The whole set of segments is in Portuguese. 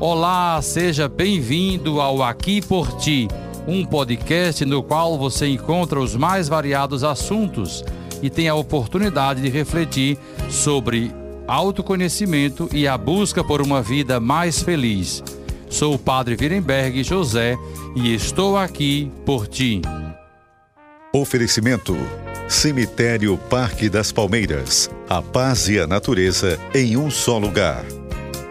Olá, seja bem-vindo ao Aqui por Ti, um podcast no qual você encontra os mais variados assuntos e tem a oportunidade de refletir sobre autoconhecimento e a busca por uma vida mais feliz. Sou o Padre Virenberg José e estou aqui por ti. Oferecimento: Cemitério Parque das Palmeiras. A paz e a natureza em um só lugar.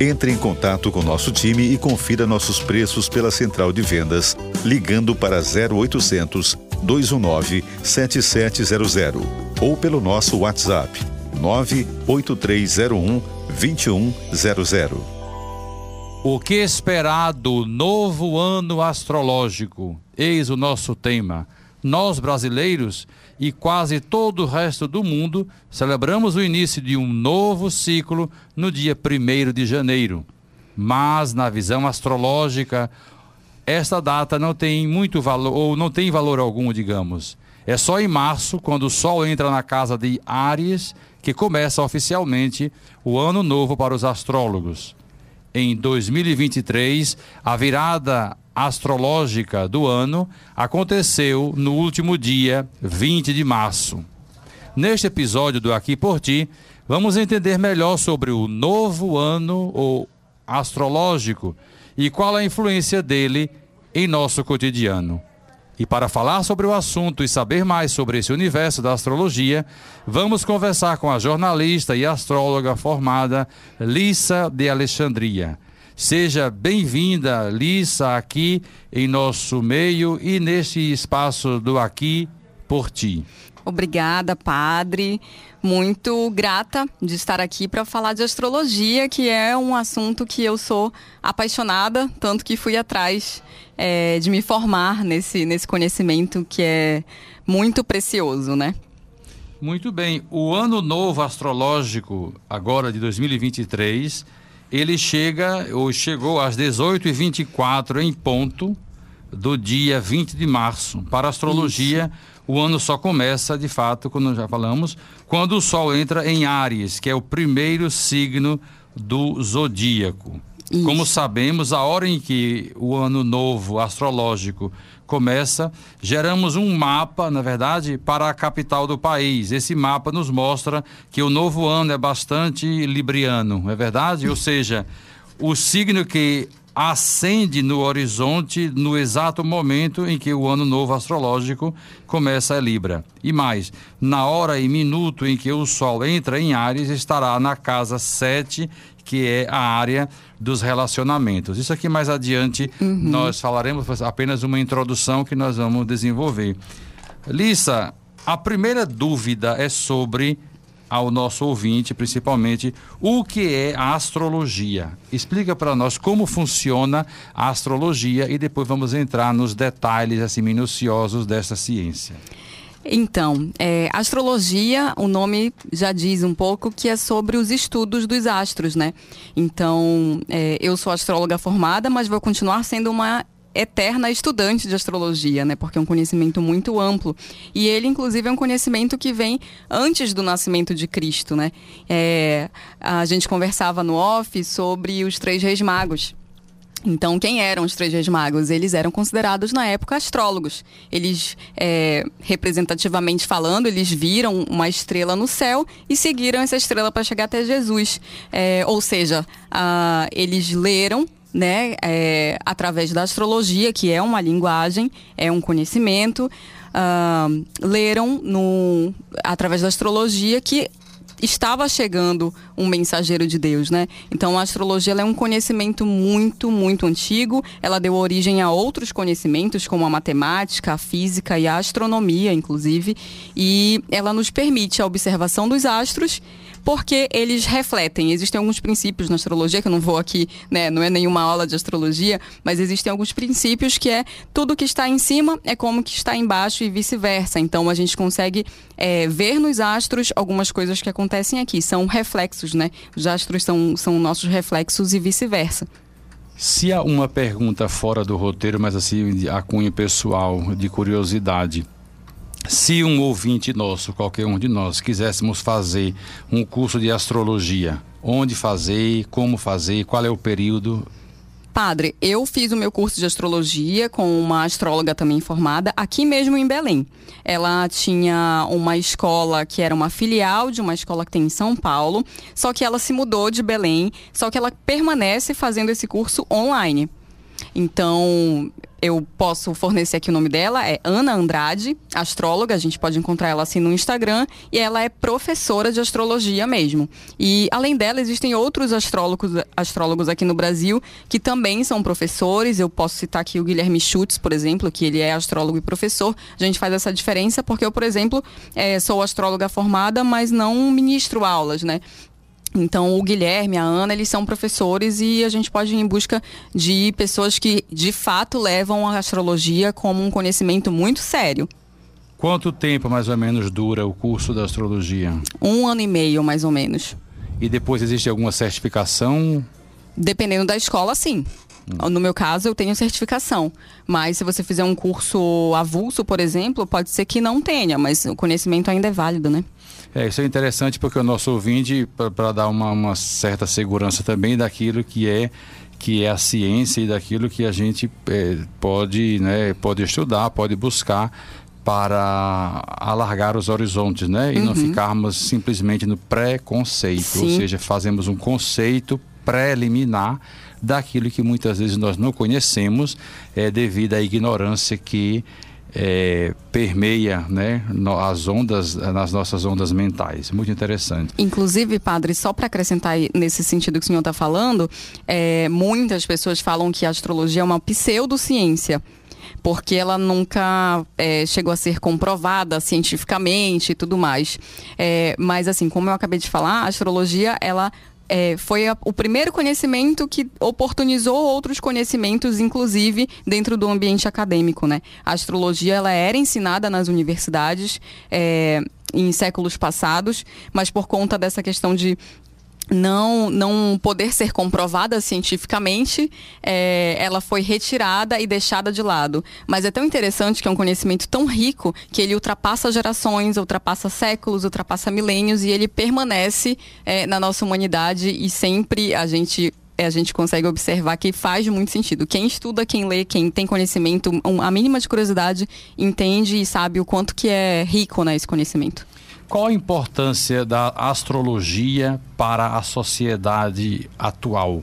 entre em contato com nosso time e confira nossos preços pela central de vendas, ligando para 0800 219 7700 ou pelo nosso WhatsApp 98301 2100. O que esperar do novo ano astrológico? Eis o nosso tema. Nós brasileiros e quase todo o resto do mundo celebramos o início de um novo ciclo no dia 1 de janeiro. Mas, na visão astrológica, esta data não tem muito valor, ou não tem valor algum, digamos. É só em março, quando o Sol entra na casa de Áries, que começa oficialmente o ano novo para os astrólogos. Em 2023, a virada astrológica do ano aconteceu no último dia 20 de março. Neste episódio do Aqui por Ti, vamos entender melhor sobre o novo ano ou astrológico e qual a influência dele em nosso cotidiano. E para falar sobre o assunto e saber mais sobre esse universo da astrologia, vamos conversar com a jornalista e astróloga formada Lissa de Alexandria. Seja bem-vinda, Lissa, aqui em nosso meio e neste espaço do Aqui por Ti. Obrigada, padre. Muito grata de estar aqui para falar de astrologia, que é um assunto que eu sou apaixonada, tanto que fui atrás é, de me formar nesse, nesse conhecimento que é muito precioso, né? Muito bem. O ano novo astrológico, agora de 2023, ele chega, ou chegou às 18h24 em ponto do dia 20 de março. Para a astrologia, Isso. o ano só começa, de fato, como já falamos, quando o Sol entra em Áries, que é o primeiro signo do zodíaco. Isso. Como sabemos, a hora em que o ano novo astrológico começa, geramos um mapa, na verdade, para a capital do país. Esse mapa nos mostra que o novo ano é bastante libriano, é verdade? Ou seja, o signo que acende no horizonte no exato momento em que o ano novo astrológico começa a Libra. E mais, na hora e minuto em que o Sol entra em Ares, estará na casa 7, que é a área dos relacionamentos. Isso aqui mais adiante uhum. nós falaremos apenas uma introdução que nós vamos desenvolver. Lissa, a primeira dúvida é sobre ao nosso ouvinte, principalmente, o que é a astrologia. Explica para nós como funciona a astrologia e depois vamos entrar nos detalhes assim minuciosos dessa ciência. Então, é, astrologia, o nome já diz um pouco que é sobre os estudos dos astros, né? Então, é, eu sou astróloga formada, mas vou continuar sendo uma eterna estudante de astrologia, né? Porque é um conhecimento muito amplo. E ele, inclusive, é um conhecimento que vem antes do nascimento de Cristo, né? É, a gente conversava no off sobre os três reis magos. Então, quem eram os três reis magos? Eles eram considerados na época astrólogos. Eles, é, representativamente falando, eles viram uma estrela no céu e seguiram essa estrela para chegar até Jesus. É, ou seja, a, eles leram né, é, através da astrologia, que é uma linguagem, é um conhecimento, uh, leram no, através da astrologia que estava chegando um mensageiro de Deus, né? Então a astrologia é um conhecimento muito, muito antigo. Ela deu origem a outros conhecimentos como a matemática, a física e a astronomia, inclusive, e ela nos permite a observação dos astros porque eles refletem. Existem alguns princípios na astrologia, que eu não vou aqui, né, não é nenhuma aula de astrologia, mas existem alguns princípios que é tudo que está em cima é como que está embaixo e vice-versa. Então a gente consegue é, ver nos astros algumas coisas que acontecem aqui. São reflexos, né? Os astros são, são nossos reflexos e vice-versa. Se há uma pergunta fora do roteiro, mas assim, a cunho pessoal, de curiosidade. Se um ouvinte nosso, qualquer um de nós, quiséssemos fazer um curso de astrologia, onde fazer, como fazer, qual é o período, Padre, eu fiz o meu curso de astrologia com uma astróloga também formada aqui mesmo em Belém. Ela tinha uma escola que era uma filial de uma escola que tem em São Paulo, só que ela se mudou de Belém, só que ela permanece fazendo esse curso online. Então, eu posso fornecer aqui o nome dela, é Ana Andrade, astróloga, a gente pode encontrar ela assim no Instagram, e ela é professora de astrologia mesmo. E além dela, existem outros astrólogos, astrólogos aqui no Brasil que também são professores. Eu posso citar aqui o Guilherme Schutz, por exemplo, que ele é astrólogo e professor. A gente faz essa diferença porque eu, por exemplo, é, sou astróloga formada, mas não ministro aulas, né? Então, o Guilherme, a Ana, eles são professores e a gente pode ir em busca de pessoas que, de fato, levam a astrologia como um conhecimento muito sério. Quanto tempo, mais ou menos, dura o curso da astrologia? Um ano e meio, mais ou menos. E depois existe alguma certificação? Dependendo da escola, sim. Hum. No meu caso, eu tenho certificação. Mas se você fizer um curso avulso, por exemplo, pode ser que não tenha, mas o conhecimento ainda é válido, né? É, isso é interessante porque o nosso ouvinte, para dar uma, uma certa segurança também daquilo que é que é a ciência e daquilo que a gente é, pode, né, pode estudar, pode buscar para alargar os horizontes, né? E uhum. não ficarmos simplesmente no preconceito, ou seja, fazemos um conceito preliminar daquilo que muitas vezes nós não conhecemos é, devido à ignorância que é, permeia né, as ondas, nas nossas ondas mentais. Muito interessante. Inclusive, padre, só para acrescentar nesse sentido que o senhor está falando, é, muitas pessoas falam que a astrologia é uma pseudociência porque ela nunca é, chegou a ser comprovada cientificamente e tudo mais. É, mas assim, como eu acabei de falar, a astrologia ela é, foi a, o primeiro conhecimento que oportunizou outros conhecimentos, inclusive dentro do ambiente acadêmico, né? A astrologia ela era ensinada nas universidades é, em séculos passados, mas por conta dessa questão de não, não poder ser comprovada cientificamente, é, ela foi retirada e deixada de lado. Mas é tão interessante que é um conhecimento tão rico que ele ultrapassa gerações, ultrapassa séculos, ultrapassa milênios e ele permanece é, na nossa humanidade e sempre a gente é, a gente consegue observar que faz muito sentido. Quem estuda, quem lê, quem tem conhecimento, a mínima de curiosidade, entende e sabe o quanto que é rico né, esse conhecimento. Qual a importância da astrologia para a sociedade atual?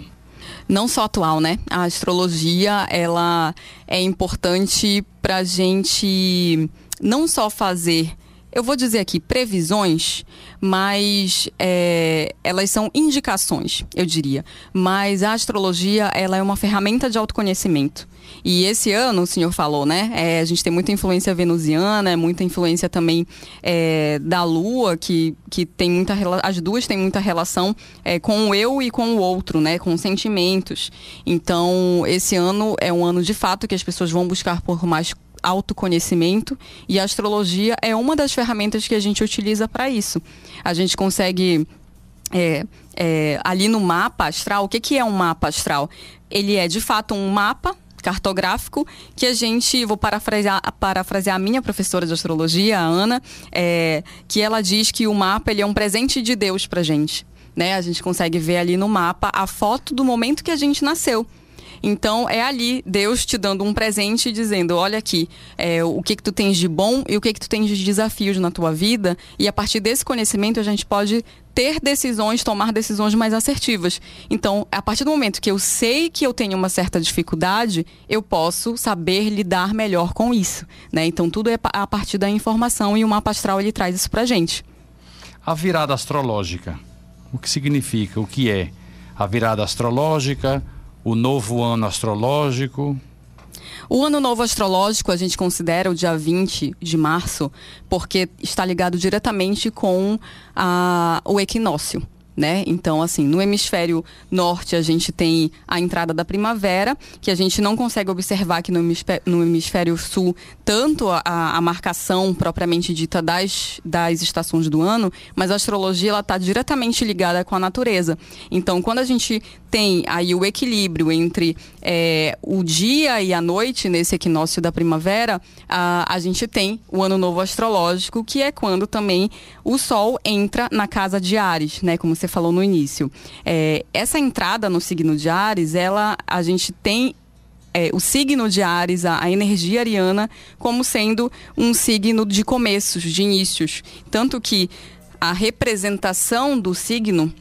Não só atual, né? A astrologia, ela é importante para a gente não só fazer eu vou dizer aqui previsões, mas é, elas são indicações, eu diria. Mas a astrologia, ela é uma ferramenta de autoconhecimento. E esse ano, o senhor falou, né? É, a gente tem muita influência venusiana, muita influência também é, da Lua, que, que tem muita as duas têm muita relação é, com o eu e com o outro, né? Com sentimentos. Então, esse ano é um ano de fato que as pessoas vão buscar por mais autoconhecimento e a astrologia é uma das ferramentas que a gente utiliza para isso. A gente consegue é, é, ali no mapa astral, o que, que é um mapa astral? Ele é de fato um mapa cartográfico que a gente, vou parafrasear, parafrasear a minha professora de astrologia, a Ana, é, que ela diz que o mapa ele é um presente de Deus para gente. Né? A gente consegue ver ali no mapa a foto do momento que a gente nasceu. Então é ali Deus te dando um presente dizendo, olha aqui, é, o que que tu tens de bom e o que que tu tens de desafios na tua vida e a partir desse conhecimento a gente pode ter decisões, tomar decisões mais assertivas. Então, a partir do momento que eu sei que eu tenho uma certa dificuldade, eu posso saber lidar melhor com isso, né? Então, tudo é a partir da informação e o mapa astral ele traz isso pra gente. A virada astrológica, o que significa? O que é? A virada astrológica, o novo ano astrológico? O ano novo astrológico a gente considera o dia 20 de março, porque está ligado diretamente com a, o equinócio né? Então, assim, no hemisfério norte a gente tem a entrada da primavera, que a gente não consegue observar aqui no hemisfério, no hemisfério sul tanto a, a, marcação propriamente dita das, das estações do ano, mas a astrologia está diretamente ligada com a natureza. Então, quando a gente tem aí o equilíbrio entre é, o dia e a noite nesse equinócio da primavera, a, a gente tem o ano novo astrológico, que é quando também o Sol entra na casa de Ares, né? Como você falou no início. É, essa entrada no signo de Ares, ela, a gente tem é, o signo de Ares, a, a, energia ariana, como sendo um signo de começos, de inícios. Tanto que a representação do signo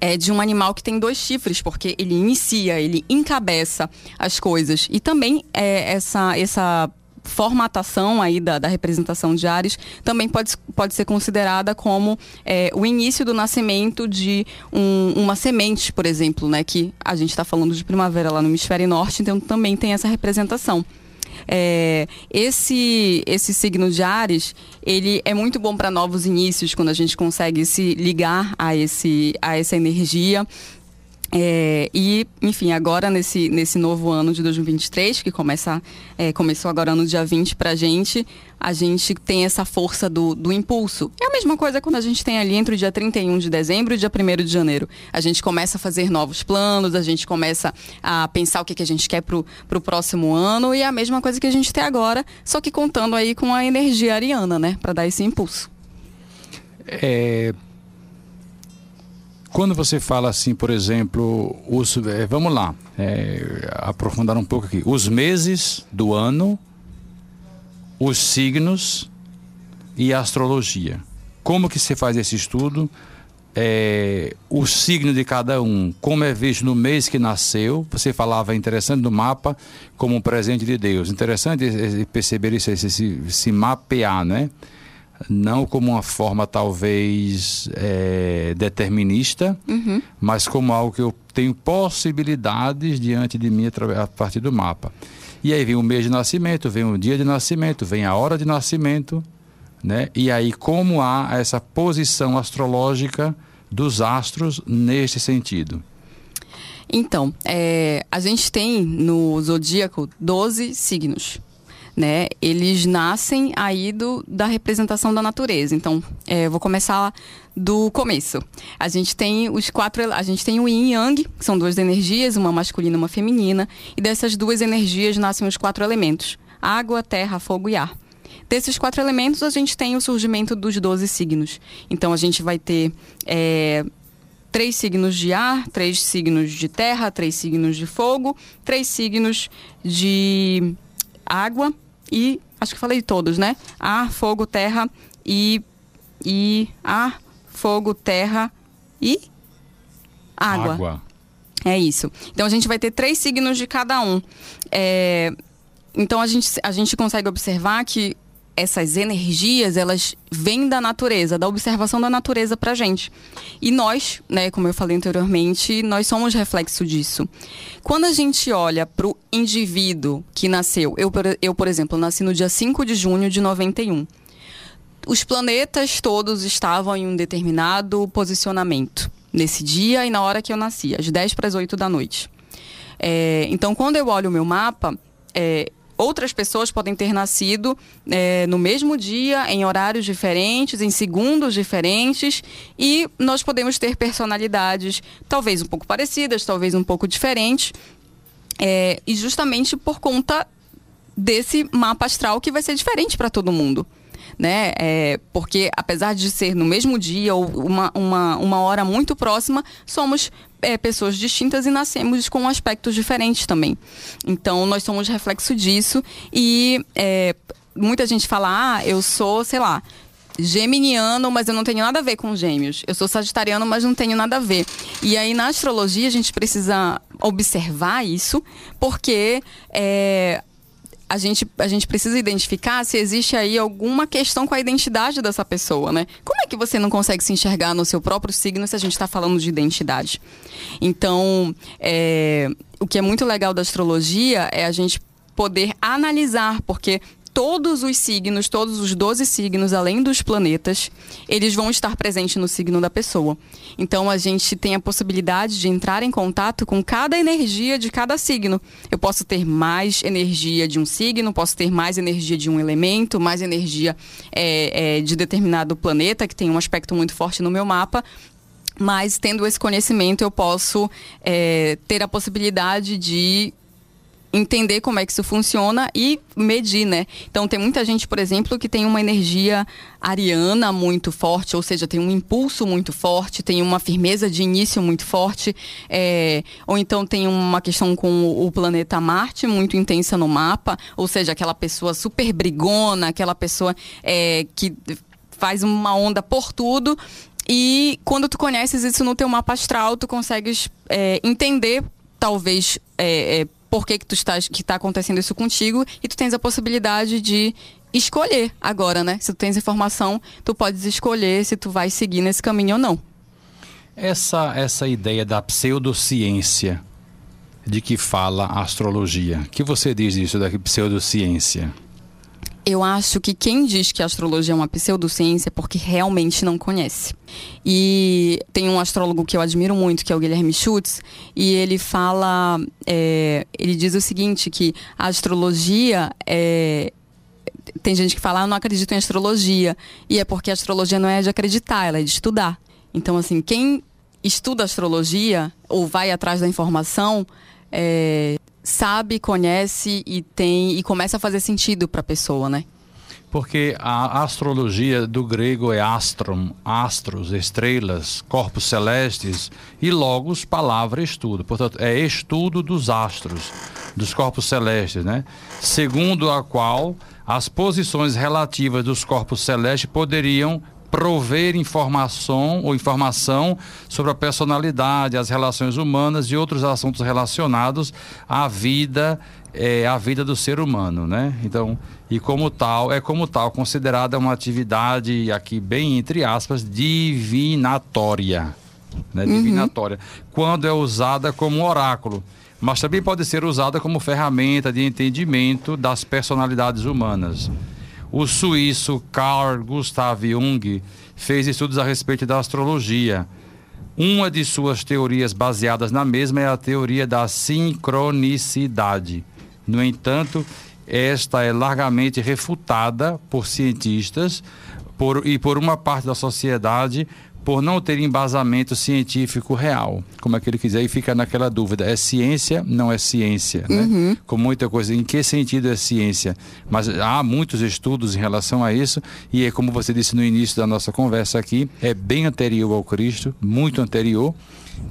é de um animal que tem dois chifres, porque ele inicia, ele encabeça as coisas. E também é, essa, essa formatação aí da, da, representação de Ares também pode, pode ser considerada como é, o início do nascimento de um, uma semente, por exemplo, né? Que a gente está falando de primavera lá no hemisfério norte, então também tem essa representação. É, esse esse signo de Ares ele é muito bom para novos inícios quando a gente consegue se ligar a esse a essa energia é, e, enfim, agora nesse, nesse novo ano de 2023, que começa, é, começou agora no dia 20 pra gente, a gente tem essa força do, do impulso. É a mesma coisa quando a gente tem ali entre o dia 31 de dezembro e o dia 1 de janeiro. A gente começa a fazer novos planos, a gente começa a pensar o que, que a gente quer pro, pro próximo ano, e é a mesma coisa que a gente tem agora, só que contando aí com a energia ariana, né, para dar esse impulso. É quando você fala assim, por exemplo, os, é, vamos lá, é, aprofundar um pouco aqui. Os meses do ano, os signos e a astrologia. Como que você faz esse estudo? É, o signo de cada um, como é visto no mês que nasceu. Você falava interessante do mapa como um presente de Deus. Interessante perceber isso, esse, se mapear, né? Não como uma forma talvez é, determinista, uhum. mas como algo que eu tenho possibilidades diante de mim a partir do mapa. E aí vem o mês de nascimento, vem o dia de nascimento, vem a hora de nascimento, né? E aí como há essa posição astrológica dos astros neste sentido? Então, é, a gente tem no zodíaco 12 signos né? Eles nascem aí do, da representação da natureza. Então, é, vou começar do começo. A gente tem os quatro, a gente tem o Yin e Yang, que são duas energias, uma masculina e uma feminina, e dessas duas energias nascem os quatro elementos: água, terra, fogo e ar. Desses quatro elementos, a gente tem o surgimento dos 12 signos. Então, a gente vai ter é, três signos de ar, três signos de terra, três signos de fogo, três signos de água e acho que falei todos, né? Ar, fogo, terra e e ar, fogo, terra e água. água. É isso. Então a gente vai ter três signos de cada um. É, então a gente, a gente consegue observar que essas energias, elas vêm da natureza, da observação da natureza pra gente. E nós, né, como eu falei anteriormente, nós somos reflexo disso. Quando a gente olha pro indivíduo que nasceu, eu, eu por exemplo, nasci no dia 5 de junho de 91. Os planetas todos estavam em um determinado posicionamento nesse dia e na hora que eu nasci, às 10 para as 8 da noite. É, então, quando eu olho o meu mapa, é, outras pessoas podem ter nascido é, no mesmo dia, em horários diferentes, em segundos diferentes, e nós podemos ter personalidades talvez um pouco parecidas, talvez um pouco diferentes, é, e justamente por conta desse mapa astral que vai ser diferente para todo mundo né? É, porque apesar de ser no mesmo dia ou uma, uma, uma hora muito próxima, somos é, pessoas distintas e nascemos com aspectos diferentes também. Então, nós somos reflexo disso e é, muita gente fala, ah, eu sou, sei lá, geminiano, mas eu não tenho nada a ver com gêmeos. Eu sou sagitariano, mas não tenho nada a ver. E aí, na astrologia, a gente precisa observar isso, porque é, a gente, a gente precisa identificar se existe aí alguma questão com a identidade dessa pessoa, né? Como é que você não consegue se enxergar no seu próprio signo se a gente está falando de identidade? Então, é, o que é muito legal da astrologia é a gente poder analisar, porque todos os signos, todos os 12 signos, além dos planetas, eles vão estar presentes no signo da pessoa. Então a gente tem a possibilidade de entrar em contato com cada energia de cada signo. Eu posso ter mais energia de um signo, posso ter mais energia de um elemento, mais energia é, é, de determinado planeta, que tem um aspecto muito forte no meu mapa. Mas tendo esse conhecimento, eu posso é, ter a possibilidade de entender como é que isso funciona e medir, né? Então tem muita gente, por exemplo, que tem uma energia ariana muito forte, ou seja, tem um impulso muito forte, tem uma firmeza de início muito forte, é, ou então tem uma questão com o planeta Marte muito intensa no mapa, ou seja, aquela pessoa super brigona, aquela pessoa é, que faz uma onda por tudo e quando tu conheces isso no teu mapa astral, tu consegues é, entender, talvez, é, é, por que, que tu estás, que está acontecendo isso contigo, e tu tens a possibilidade de escolher agora, né? Se tu tens informação, tu podes escolher se tu vai seguir nesse caminho ou não. Essa, essa ideia da pseudociência de que fala a astrologia, que você diz isso da pseudociência? Eu acho que quem diz que a astrologia é uma pseudociência é porque realmente não conhece. E tem um astrólogo que eu admiro muito, que é o Guilherme Schutz, e ele fala, é, ele diz o seguinte, que a astrologia é, tem gente que fala, ah, eu não acredito em astrologia. E é porque a astrologia não é de acreditar, ela é de estudar. Então, assim, quem estuda astrologia ou vai atrás da informação, é, sabe, conhece e tem e começa a fazer sentido para a pessoa, né? Porque a astrologia do grego é astrum, astros, estrelas, corpos celestes e logos, palavra estudo. Portanto, é estudo dos astros, dos corpos celestes, né? Segundo a qual as posições relativas dos corpos celestes poderiam prover informação ou informação sobre a personalidade, as relações humanas e outros assuntos relacionados à vida, é, à vida do ser humano, né? Então, e como tal, é como tal considerada uma atividade aqui bem entre aspas divinatória, né? Uhum. Divinatória, quando é usada como oráculo mas também pode ser usada como ferramenta de entendimento das personalidades humanas. O suíço Carl Gustav Jung fez estudos a respeito da astrologia. Uma de suas teorias baseadas na mesma é a teoria da sincronicidade. No entanto, esta é largamente refutada por cientistas por, e por uma parte da sociedade por não ter embasamento científico real. Como é que ele quiser, e fica naquela dúvida: é ciência, não é ciência? Né? Uhum. Com muita coisa. Em que sentido é ciência? Mas há muitos estudos em relação a isso, e é como você disse no início da nossa conversa aqui, é bem anterior ao Cristo, muito anterior,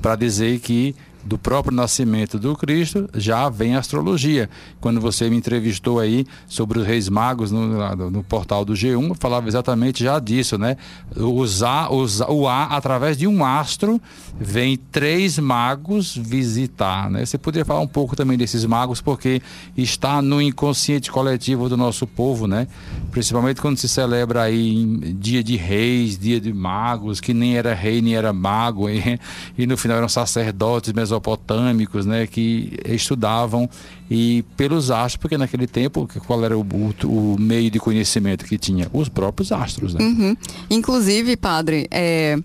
para dizer que do próprio nascimento do Cristo, já vem a astrologia. Quando você me entrevistou aí sobre os reis magos no, no portal do G1, falava exatamente já disso, né? Usar, usar, o A, através de um astro, vem três magos visitar, né? Você poderia falar um pouco também desses magos, porque está no inconsciente coletivo do nosso povo, né? Principalmente quando se celebra aí dia de reis, dia de magos, que nem era rei, nem era mago, e, e no final eram sacerdotes, mesmo mesopotâmicos, né, que estudavam e pelos astros, porque naquele tempo qual era o, o, o meio de conhecimento que tinha? Os próprios astros, né? Uhum. Inclusive, padre, é,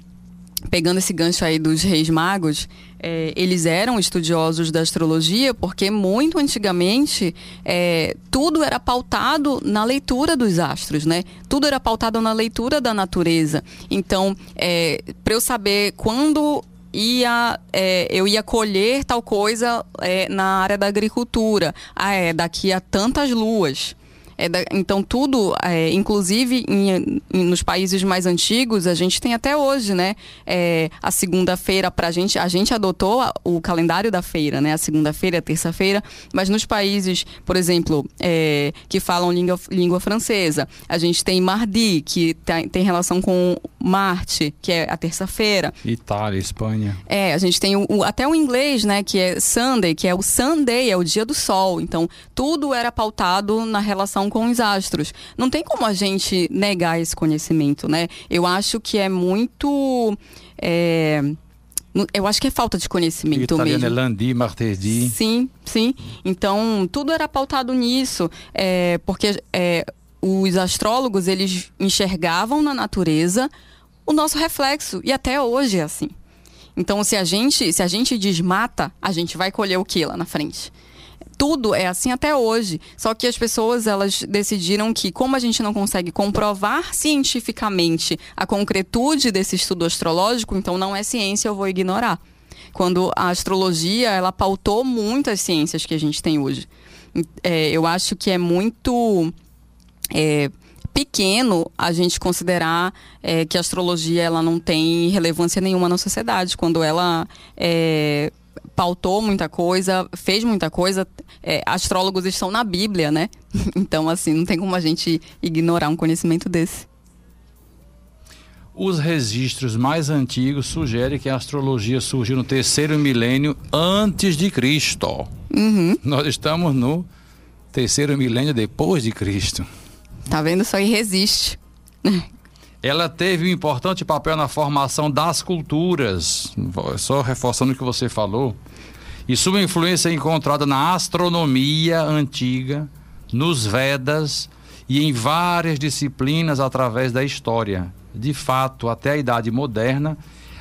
pegando esse gancho aí dos reis magos, é, eles eram estudiosos da astrologia porque muito antigamente é, tudo era pautado na leitura dos astros, né? Tudo era pautado na leitura da natureza. Então, é, para eu saber quando ia, é, eu ia colher tal coisa é, na área da agricultura. Ah, é, daqui a tantas luas. É da, então, tudo, é, inclusive em, em, nos países mais antigos, a gente tem até hoje, né? É, a segunda-feira, para a gente, a gente adotou o calendário da feira, né? A segunda-feira, a terça-feira, mas nos países, por exemplo, é, que falam língua, língua francesa, a gente tem Mardi, que tem relação com Marte, que é a terça-feira. Itália, Espanha. É, a gente tem o, o, até o inglês, né? Que é Sunday, que é o Sunday, é o dia do sol. Então, tudo era pautado na relação com os astros. Não tem como a gente negar esse conhecimento, né? Eu acho que é muito. É Eu acho que é falta de conhecimento Italiano mesmo. é Landi, Martedi. Sim, sim. Então, tudo era pautado nisso, é, porque é, os astrólogos, eles enxergavam na natureza o nosso reflexo, e até hoje é assim. Então, se a gente, se a gente desmata, a gente vai colher o que lá na frente? tudo é assim até hoje. Só que as pessoas elas decidiram que, como a gente não consegue comprovar cientificamente a concretude desse estudo astrológico, então não é ciência, eu vou ignorar. Quando a astrologia ela pautou muitas ciências que a gente tem hoje. É, eu acho que é muito é, pequeno a gente considerar é, que a astrologia ela não tem relevância nenhuma na sociedade, quando ela é, pautou muita coisa, fez muita coisa. É, astrólogos estão na Bíblia, né? Então, assim, não tem como a gente ignorar um conhecimento desse. Os registros mais antigos sugerem que a astrologia surgiu no terceiro milênio antes de Cristo. Uhum. Nós estamos no terceiro milênio depois de Cristo. Tá vendo? Só resiste. Ela teve um importante papel na formação das culturas, só reforçando o que você falou. E sua influência é encontrada na astronomia antiga, nos Vedas e em várias disciplinas através da história. De fato, até a Idade Moderna,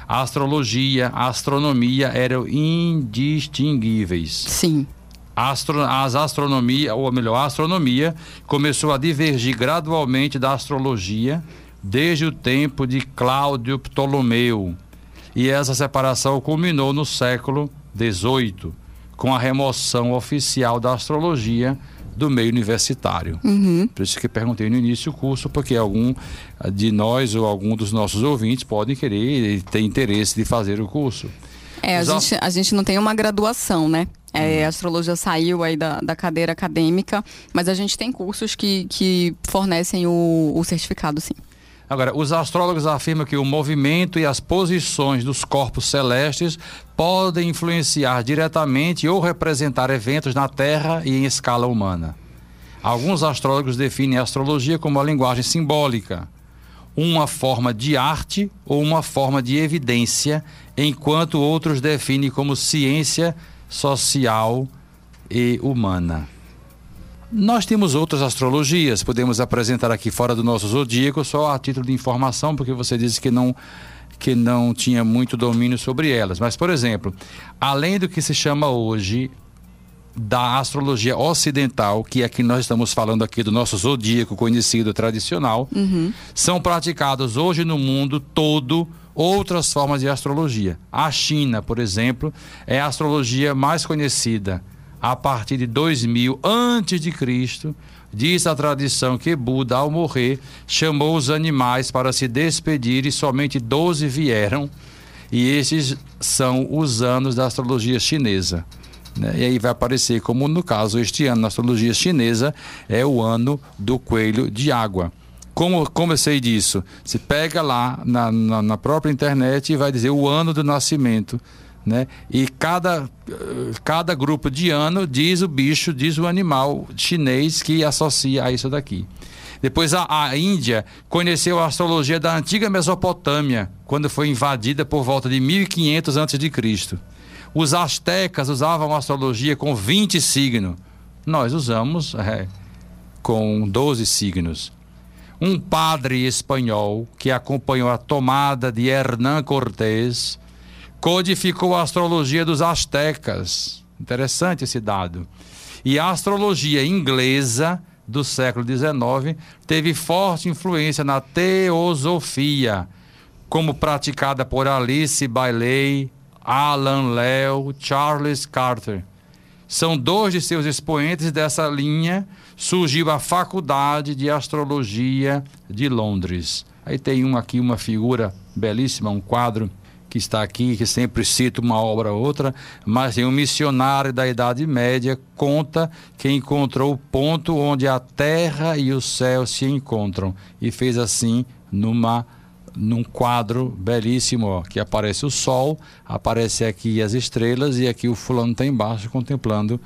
a astrologia, a astronomia eram indistinguíveis. Sim. Astro, as astronomia, ou melhor, a astronomia começou a divergir gradualmente da astrologia desde o tempo de Cláudio Ptolomeu. E essa separação culminou no século XVIII, com a remoção oficial da astrologia do meio universitário. Uhum. Por isso que perguntei no início do curso, porque algum de nós ou algum dos nossos ouvintes podem querer e ter interesse de fazer o curso. É, a, gente, a gente não tem uma graduação, né? É, uhum. a astrologia saiu aí da, da cadeira acadêmica, mas a gente tem cursos que, que fornecem o, o certificado, sim. Agora, os astrólogos afirmam que o movimento e as posições dos corpos celestes podem influenciar diretamente ou representar eventos na Terra e em escala humana. Alguns astrólogos definem a astrologia como uma linguagem simbólica, uma forma de arte ou uma forma de evidência, enquanto outros definem como ciência social e humana. Nós temos outras astrologias, podemos apresentar aqui fora do nosso zodíaco, só a título de informação, porque você disse que não que não tinha muito domínio sobre elas. Mas, por exemplo, além do que se chama hoje da astrologia ocidental, que é que nós estamos falando aqui do nosso zodíaco conhecido tradicional, uhum. são praticados hoje no mundo todo outras formas de astrologia. A China, por exemplo, é a astrologia mais conhecida a partir de 2000 antes de Cristo, diz a tradição que Buda, ao morrer, chamou os animais para se despedir e somente 12 vieram. E esses são os anos da astrologia chinesa. Né? E aí vai aparecer, como no caso este ano, na astrologia chinesa, é o ano do coelho de água. Como, como eu sei disso? Se pega lá na, na, na própria internet e vai dizer o ano do nascimento né? E cada, cada grupo de ano diz o bicho, diz o animal chinês que associa a isso daqui. Depois a, a Índia conheceu a astrologia da antiga Mesopotâmia, quando foi invadida por volta de 1500 a.C. Os astecas usavam astrologia com 20 signos. Nós usamos é, com 12 signos. Um padre espanhol que acompanhou a tomada de Hernán Cortés codificou a astrologia dos astecas. Interessante esse dado. E a astrologia inglesa do século XIX teve forte influência na teosofia, como praticada por Alice Bailey, Alan Leo, Charles Carter. São dois de seus expoentes dessa linha. Surgiu a Faculdade de Astrologia de Londres. Aí tem um aqui, uma figura belíssima, um quadro que está aqui, que sempre cita uma obra ou outra, mas tem um missionário da Idade Média conta que encontrou o ponto onde a terra e o céu se encontram e fez assim numa num quadro belíssimo, ó, que aparece o sol, aparece aqui as estrelas e aqui o fulano está embaixo contemplando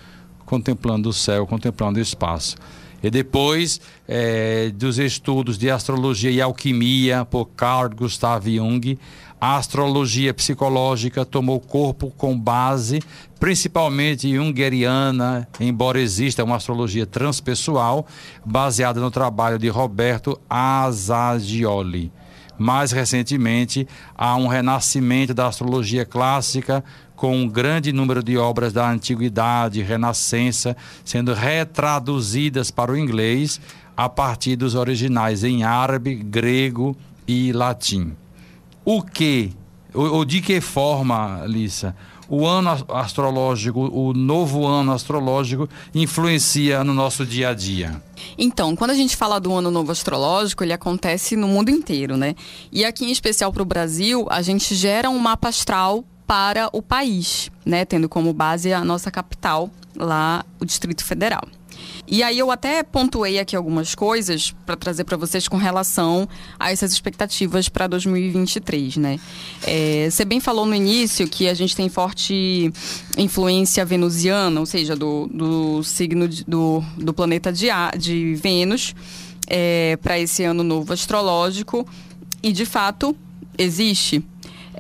contemplando o céu, contemplando o espaço. E depois é, dos estudos de astrologia e alquimia por Carl Gustav Jung, a astrologia psicológica tomou corpo com base principalmente jungeriana, embora exista uma astrologia transpessoal baseada no trabalho de Roberto Azagioli. Mais recentemente, há um renascimento da astrologia clássica com um grande número de obras da antiguidade, renascença, sendo retraduzidas para o inglês a partir dos originais em árabe, grego e latim. O que, ou, de que forma, Lissa, o ano astrológico, o novo ano astrológico, influencia no nosso dia a dia? Então, quando a gente fala do ano novo astrológico, ele acontece no mundo inteiro, né? E aqui em especial para o Brasil, a gente gera um mapa astral para o país, né? Tendo como base a nossa capital, lá o Distrito Federal. E aí eu até pontuei aqui algumas coisas para trazer para vocês com relação a essas expectativas para 2023, né? É, você bem falou no início que a gente tem forte influência venusiana, ou seja, do, do signo de, do, do planeta de, de Vênus é, para esse ano novo astrológico. E de fato existe.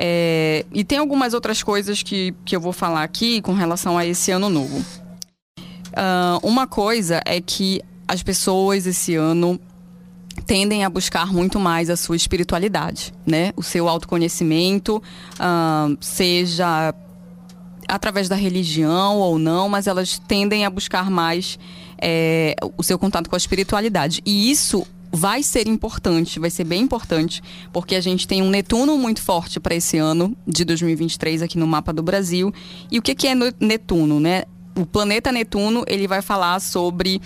É, e tem algumas outras coisas que, que eu vou falar aqui com relação a esse ano novo. Uh, uma coisa é que as pessoas esse ano tendem a buscar muito mais a sua espiritualidade, né? O seu autoconhecimento, uh, seja através da religião ou não, mas elas tendem a buscar mais é, o seu contato com a espiritualidade. E isso vai ser importante, vai ser bem importante, porque a gente tem um Netuno muito forte para esse ano de 2023 aqui no mapa do Brasil. E o que, que é Netuno, né? o planeta Netuno ele vai falar sobre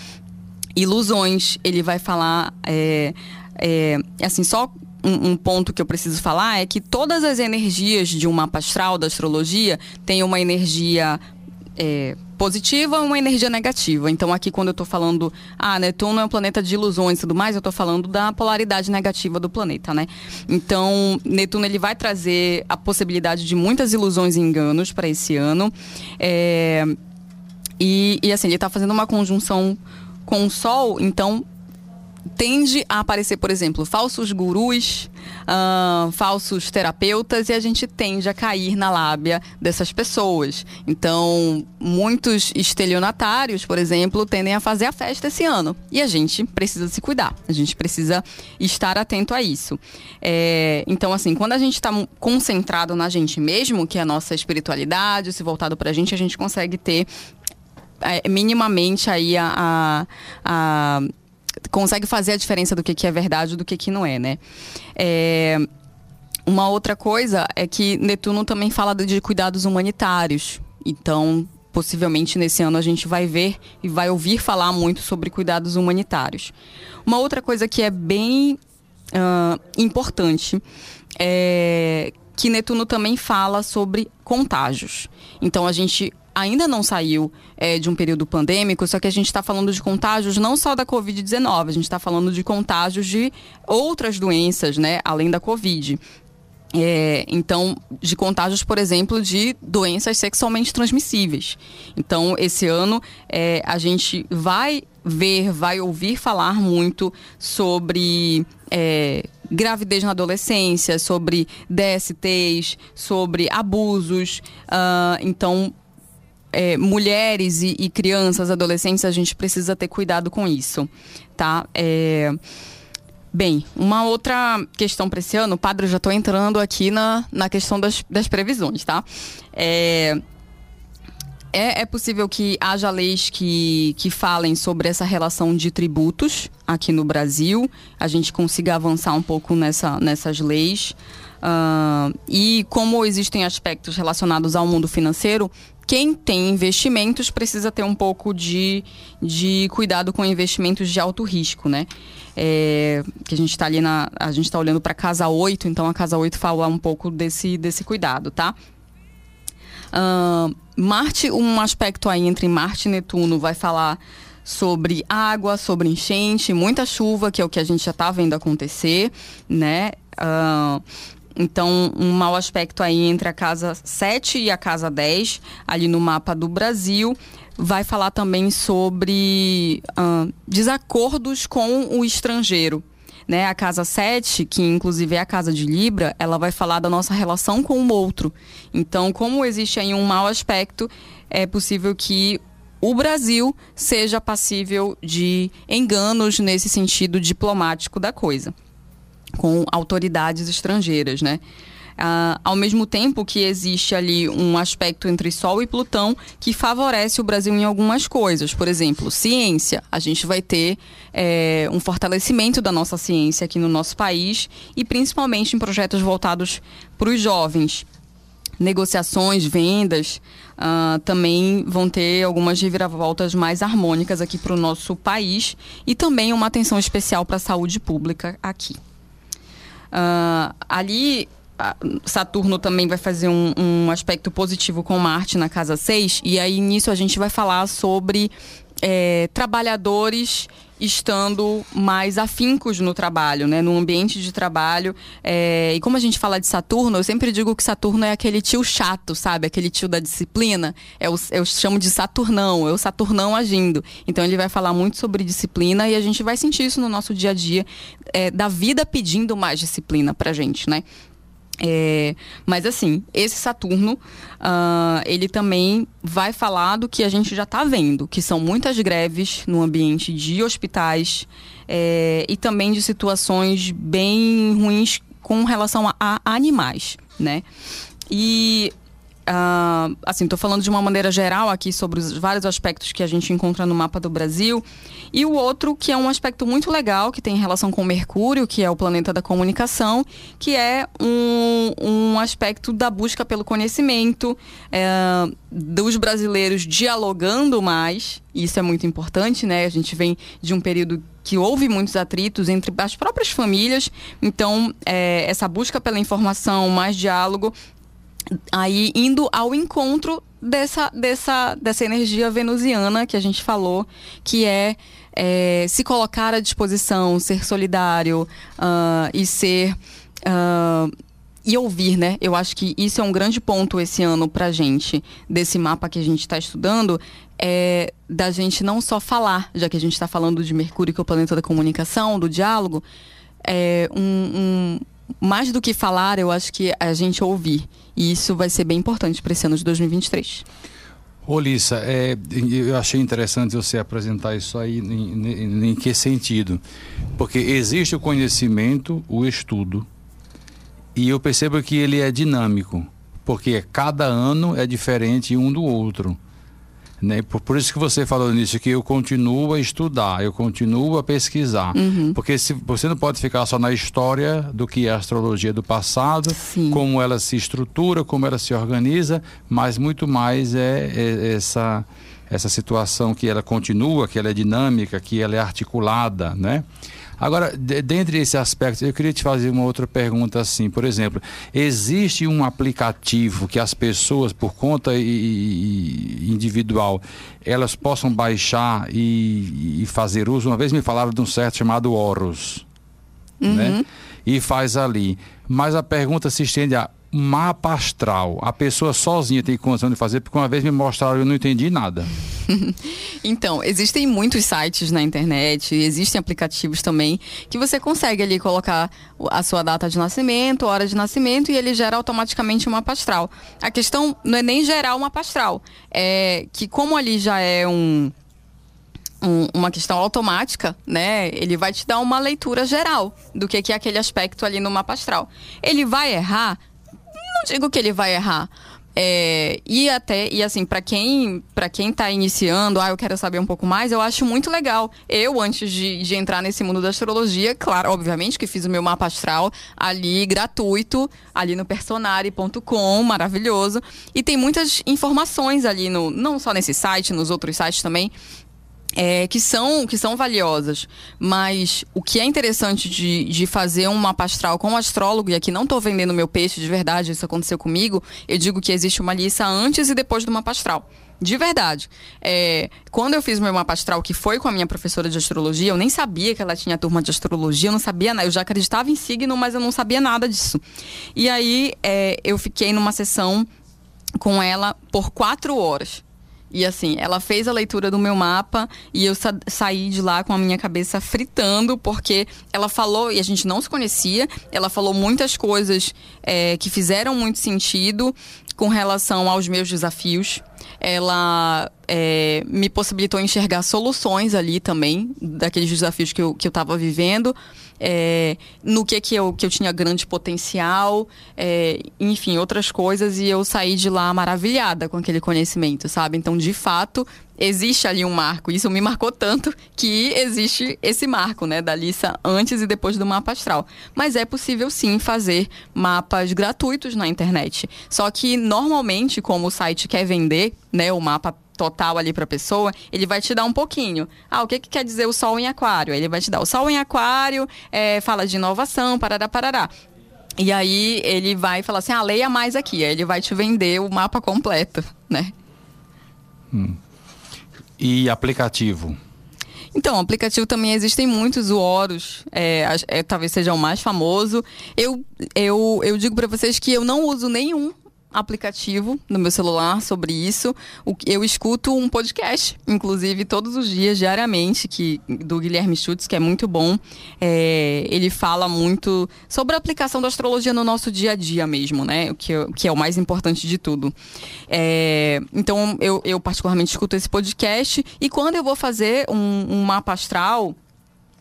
ilusões, ele vai falar é, é, assim só um, um, ponto que eu preciso falar é que todas as energias de um mapa astral da astrologia têm uma energia é, positiva e uma energia negativa. Então, aqui, quando eu estou falando, ah, Netuno é um planeta de ilusões e tudo mais, eu estou falando da polaridade negativa do planeta, né? Então, Netuno ele vai trazer a possibilidade de muitas ilusões e enganos para esse ano. É, e, e assim, ele está fazendo uma conjunção com o Sol, então tende a aparecer, por exemplo, falsos gurus, uh, falsos terapeutas, e a gente tende a cair na lábia dessas pessoas. Então, muitos estelionatários, por exemplo, tendem a fazer a festa esse ano. E a gente precisa se cuidar, a gente precisa estar atento a isso. É, então, assim, quando a gente está concentrado na gente mesmo, que é a nossa espiritualidade, se voltado para a gente, a gente consegue ter é, minimamente aí a, a, a, consegue fazer a diferença do que, que é verdade do que, que não é, né? É, uma outra coisa é que Netuno também fala de cuidados humanitários. Então, possivelmente nesse ano a gente vai ver e vai ouvir falar muito sobre cuidados humanitários. Uma outra coisa que é bem uh, importante é que Netuno também fala sobre contágios. Então a gente ainda não saiu é, de um período pandêmico, só que a gente está falando de contágios não só da Covid-19, a gente está falando de contágios de outras doenças, né, além da Covid. É, então, de contágios, por exemplo, de doenças sexualmente transmissíveis. Então, esse ano é, a gente vai ver, vai ouvir falar muito sobre é, gravidez na adolescência, sobre DSTs, sobre abusos. Uh, então, é, mulheres e, e, crianças, adolescentes, a gente precisa ter cuidado com isso, tá? É... Bem, uma outra questão para esse ano, padre, eu já estou entrando aqui na, na questão das, das previsões, tá? É, é, é, possível que haja leis que, que falem sobre essa relação de tributos aqui no Brasil, a gente consiga avançar um pouco nessa, nessas leis. Uh, e como existem aspectos relacionados ao mundo financeiro, quem tem investimentos precisa ter um pouco de, de cuidado com investimentos de alto risco, né? É, que a gente está ali na. A gente está olhando para casa 8, então a casa 8 fala um pouco desse, desse cuidado, tá? Uh, Marte, um aspecto aí entre Marte e Netuno vai falar sobre água, sobre enchente, muita chuva, que é o que a gente já está vendo acontecer, né? Uh, então, um mau aspecto aí entre a casa 7 e a casa 10, ali no mapa do Brasil. vai falar também sobre desacordos com o estrangeiro. Né, a casa 7, que inclusive é a casa de Libra, ela vai falar da nossa relação com o outro. Então, como existe aí um mau aspecto, é possível que o Brasil seja passível de enganos nesse sentido diplomático da coisa, com autoridades estrangeiras, né? Ah, ao mesmo tempo que existe ali um aspecto entre Sol e Plutão que favorece o Brasil em algumas coisas. Por exemplo, ciência. A gente vai ter é, um fortalecimento da nossa ciência aqui no nosso país e principalmente em projetos voltados para os jovens negociações, vendas, uh, também vão ter algumas reviravoltas mais harmônicas aqui para o nosso país e também uma atenção especial para a saúde pública aqui. Uh, ali, Saturno também vai fazer um, um, aspecto positivo com Marte na casa 6, e aí nisso a gente vai falar sobre é, trabalhadores estando mais afincos no trabalho, né? no ambiente de trabalho. É, e como a gente fala de Saturno, eu sempre digo que Saturno é aquele tio chato, sabe? Aquele tio da disciplina. É o, eu chamo de Saturnão, é o Saturnão agindo. Então ele vai falar muito sobre disciplina e a gente vai sentir isso no nosso dia a dia, é, da vida pedindo mais disciplina pra gente, né? É, mas assim, esse Saturno, uh, ele também vai falar do que a gente já está vendo, que são muitas greves no ambiente de hospitais é, e também de situações bem ruins com relação a, a animais, né? E Uh, assim, estou falando de uma maneira geral aqui sobre os vários aspectos que a gente encontra no mapa do Brasil. E o outro, que é um aspecto muito legal, que tem relação com Mercúrio, que é o planeta da comunicação, que é um, um aspecto da busca pelo conhecimento, é, dos brasileiros dialogando mais. Isso é muito importante, né? A gente vem de um período que houve muitos atritos entre as próprias famílias. Então, é, essa busca pela informação, mais diálogo, aí indo ao encontro dessa, dessa, dessa energia venusiana que a gente falou, que é, é se colocar à disposição, ser solidário uh, e ser. Uh, e ouvir, né? Eu acho que isso é um grande ponto esse ano pra gente, desse mapa que a gente está estudando, é da gente não só falar, já que a gente está falando de Mercúrio, que é o planeta da comunicação, do diálogo, é um, um mais do que falar, eu acho que a gente ouvir. E isso vai ser bem importante para esse ano de 2023. Ô Lissa, é, eu achei interessante você apresentar isso aí em, em, em, que sentido? Porque existe o conhecimento, o estudo, e eu percebo que ele é dinâmico, porque cada ano é diferente um do outro. Né? Por, por, isso que você falou nisso, que eu continuo a estudar, eu continuo a pesquisar. Uhum. Porque se, você não pode ficar só na história do que é a astrologia do passado, Sim. como ela se estrutura, como ela se organiza, mas muito mais é, é essa, essa situação que ela continua, que ela é dinâmica, que ela é articulada, né? Agora, de, dentre esses aspectos, eu queria te fazer uma outra pergunta assim, por exemplo, existe um aplicativo que as pessoas, por conta e, e individual, elas possam baixar e, e, fazer uso? Uma vez me falaram de um certo chamado Horus, né? uhum. né? E faz ali. Mas a pergunta se estende a mapa astral, a pessoa sozinha tem condição de fazer, porque uma vez me mostraram e eu não entendi nada. então, existem muitos sites na internet, existem aplicativos também, que você consegue ali colocar a sua data de nascimento, hora de nascimento, e ele gera automaticamente um mapa astral. A questão não é nem gerar um mapa astral, é que como ali já é um, uma questão automática, né? Ele vai te dar uma leitura geral do que, que é aquele aspecto ali no mapa astral. Ele vai errar? Digo que ele vai errar. É, e até, e assim, para quem para quem tá iniciando, ah, eu quero saber um pouco mais, eu acho muito legal. Eu, antes de, de entrar nesse mundo da astrologia, claro, obviamente que fiz o meu mapa astral ali, gratuito, ali no personari.com, maravilhoso. E tem muitas informações ali, no, não só nesse site, nos outros sites também, é, que, são, que são valiosas. Mas o que é interessante de, de fazer um mapa astral com um astrólogo, e aqui não estou vendendo meu peixe de verdade, isso aconteceu comigo, eu digo que existe uma lista antes e depois do mapa astral. De verdade. É, quando eu fiz meu mapa astral, que foi com a minha professora de astrologia, eu nem sabia que ela tinha turma de astrologia, eu não sabia nada. Eu já acreditava em signo, mas eu não sabia nada disso. E aí é, eu fiquei numa sessão com ela por quatro horas. E assim, ela fez a leitura do meu mapa e eu sa saí de lá com a minha cabeça fritando, porque ela falou, e a gente não se conhecia, ela falou muitas coisas é, que fizeram muito sentido com relação aos meus desafios. Ela é, me possibilitou enxergar soluções ali também, daqueles desafios que eu, que eu vivendo é, no que, que, eu, que eu tinha grande potencial, é, enfim, outras coisas, e eu saí de lá maravilhada com aquele conhecimento, sabe? Então, de fato, existe ali um marco. Isso me marcou tanto que existe esse marco, né, da lista antes e depois do mapa astral. Mas é possível sim fazer mapas gratuitos na internet. Só que normalmente, como o site quer vender, né, o mapa total ali para a pessoa, ele vai te dar um pouquinho. Ah, o que, que quer dizer o Sol em Aquário? Ele vai te dar o Sol em Aquário, é, fala de inovação, parará, parará. E aí ele vai falar assim, ah, leia mais aqui. Aí ele vai te vender o mapa completo, né? Hum. E aplicativo? Então, aplicativo também existem muitos, o Horus é, é, talvez seja o mais famoso. Eu, eu, eu digo para vocês que eu não uso nenhum aplicativo no meu celular sobre isso. Eu escuto um podcast, inclusive todos os dias, diariamente, que, do Guilherme Schutz, que é muito bom. É, ele fala muito sobre a aplicação da astrologia no nosso dia a dia mesmo, né? O que, que é o mais importante de tudo. É, então, eu, eu particularmente escuto esse podcast e quando eu vou fazer um, um mapa astral,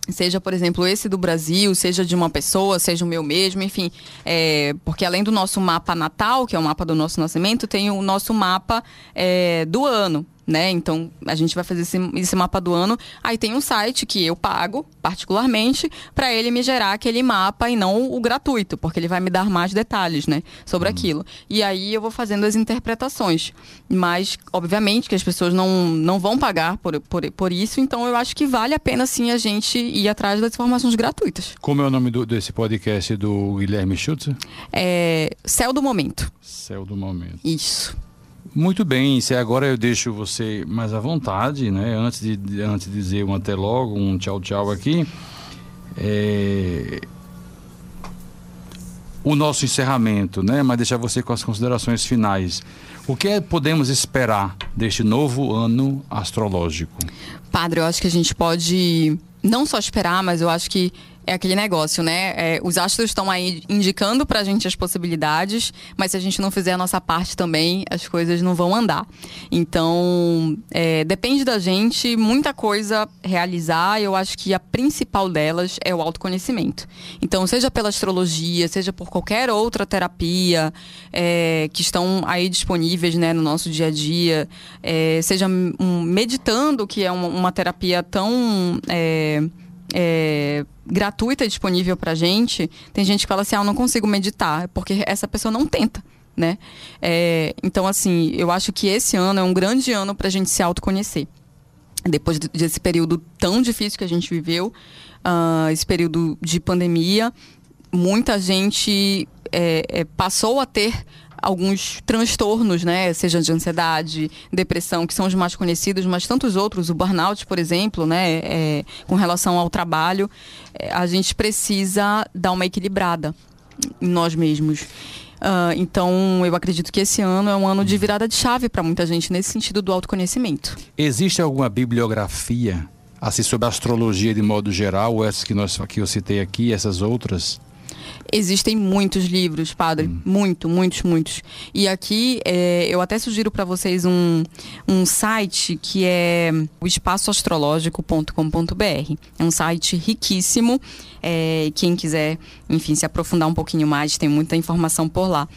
seja, por exemplo, esse do Brasil, seja de uma pessoa, seja o meu mesmo, enfim, é, porque além do nosso mapa natal, que é o mapa do nosso nascimento, tem o nosso mapa é, do ano né? Então a gente vai fazer esse, esse, mapa do ano. Aí tem um site que eu pago, particularmente, para ele me gerar aquele mapa e não o gratuito, porque ele vai me dar mais detalhes, né? Sobre uhum. aquilo. E aí eu vou fazendo as interpretações. Mas, obviamente, que as pessoas não, não vão pagar por, por, por isso, então eu acho que vale a pena sim a gente ir atrás das informações gratuitas. Como é o nome do, desse podcast do Guilherme Schutz? É Céu do Momento. Céu do Momento. Isso. Muito bem, se agora eu deixo você mais à vontade, né? Antes de, antes de dizer um até logo, um tchau tchau aqui. É... O nosso encerramento, né? Mas deixar você com as considerações finais. O que é, podemos esperar deste novo ano astrológico? Padre, eu acho que a gente pode não só esperar, mas eu acho que é aquele negócio, né? É, os astros estão aí indicando pra gente as possibilidades, mas se a gente não fizer a nossa parte também, as coisas não vão andar. Então, é, depende da gente, muita coisa realizar. Eu acho que a principal delas é o autoconhecimento. Então, seja pela astrologia, seja por qualquer outra terapia é, que estão aí disponíveis né, no nosso dia a dia, é, seja um, meditando, que é uma, uma terapia tão. É, é, gratuita disponível pra gente, tem gente que fala assim, ah, eu não consigo meditar, porque essa pessoa não tenta. Né? É, então, assim, eu acho que esse ano é um grande ano para a gente se autoconhecer. Depois desse período tão difícil que a gente viveu, uh, esse período de pandemia, muita gente é, é, passou a ter alguns transtornos, né? Seja de ansiedade, depressão, que são os mais conhecidos, mas tantos outros, o burnout, por exemplo, né? É, com relação ao trabalho, é, a gente precisa dar uma equilibrada em nós mesmos. Uh, então, eu acredito que esse ano é um ano de virada de chave para muita gente nesse sentido do autoconhecimento. Existe alguma bibliografia assim sobre astrologia de modo geral, essas que, nós, que eu citei aqui, essas outras? Existem muitos livros, padre. Hum. Muito, muitos, muitos. E aqui é, eu até sugiro para vocês um, um site que é o espaçoastrológico.com.br. É um site riquíssimo. É, quem quiser, enfim, se aprofundar um pouquinho mais, tem muita informação por lá.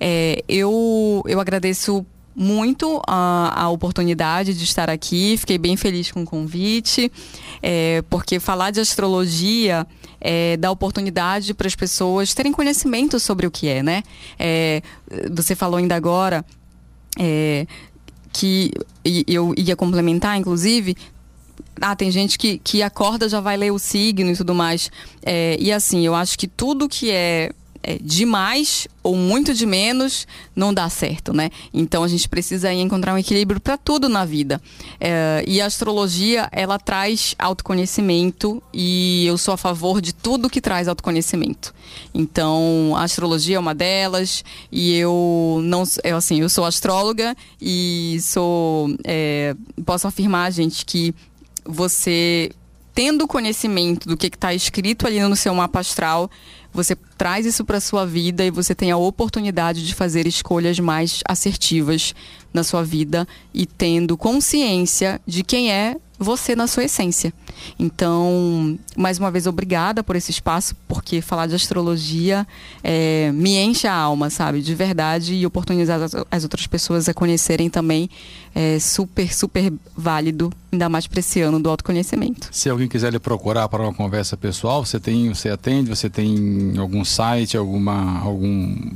É, eu, eu agradeço muito a, a, oportunidade de estar aqui, fiquei bem feliz com o convite, é, porque falar de astrologia é, dá oportunidade para as pessoas terem conhecimento sobre o que é, né? É, você falou ainda agora é, que e eu ia complementar, inclusive, ah, tem gente que, que acorda já vai ler o signo e tudo mais. É, e assim, eu acho que tudo que é é, demais ou muito de menos não dá certo, né? Então a gente precisa encontrar um equilíbrio para tudo na vida. É, e a astrologia ela traz autoconhecimento e eu sou a favor de tudo que traz autoconhecimento. Então a astrologia é uma delas e eu não, eu, assim, eu sou astróloga e sou é, posso afirmar, gente, que você tendo conhecimento do que está escrito ali no seu mapa astral, você traz isso para sua vida e você tem a oportunidade de fazer escolhas mais assertivas na sua vida e tendo consciência de quem é você na sua essência. Então, mais uma vez, obrigada por esse espaço, porque falar de astrologia é, me enche a alma, sabe? De verdade, e oportunizar as, as outras pessoas a conhecerem também é super, super válido, ainda mais para esse ano do autoconhecimento. Se alguém quiser lhe procurar para uma conversa pessoal, você tem, você atende, você tem algum site, alguma, algum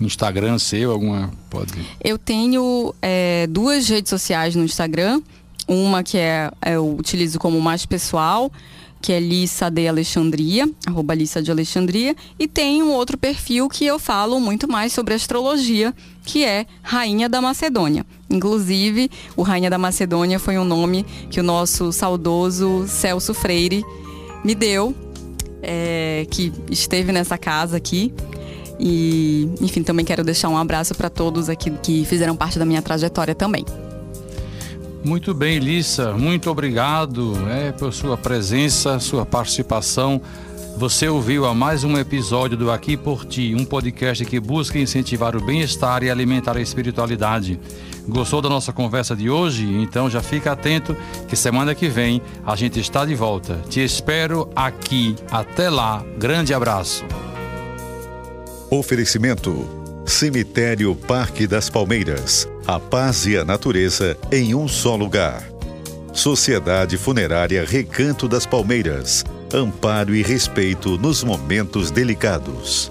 Instagram seu, alguma pode? Eu tenho é, duas redes sociais no Instagram. Uma que é, eu utilizo como mais pessoal, que é Lissa de Alexandria, arroba Lissa de Alexandria, e tem um outro perfil que eu falo muito mais sobre astrologia, que é Rainha da Macedônia. Inclusive, o Rainha da Macedônia foi um nome que o nosso saudoso Celso Freire me deu, é, que esteve nessa casa aqui. E, enfim, também quero deixar um abraço para todos aqui que fizeram parte da minha trajetória também. Muito bem, Lissa, muito obrigado é, por sua presença, sua participação. Você ouviu a mais um episódio do Aqui por Ti, um podcast que busca incentivar o bem-estar e alimentar a espiritualidade. Gostou da nossa conversa de hoje? Então já fica atento que semana que vem a gente está de volta. Te espero aqui. Até lá. Grande abraço. Oferecimento Cemitério Parque das Palmeiras. A paz e a natureza em um só lugar. Sociedade Funerária Recanto das Palmeiras. Amparo e respeito nos momentos delicados.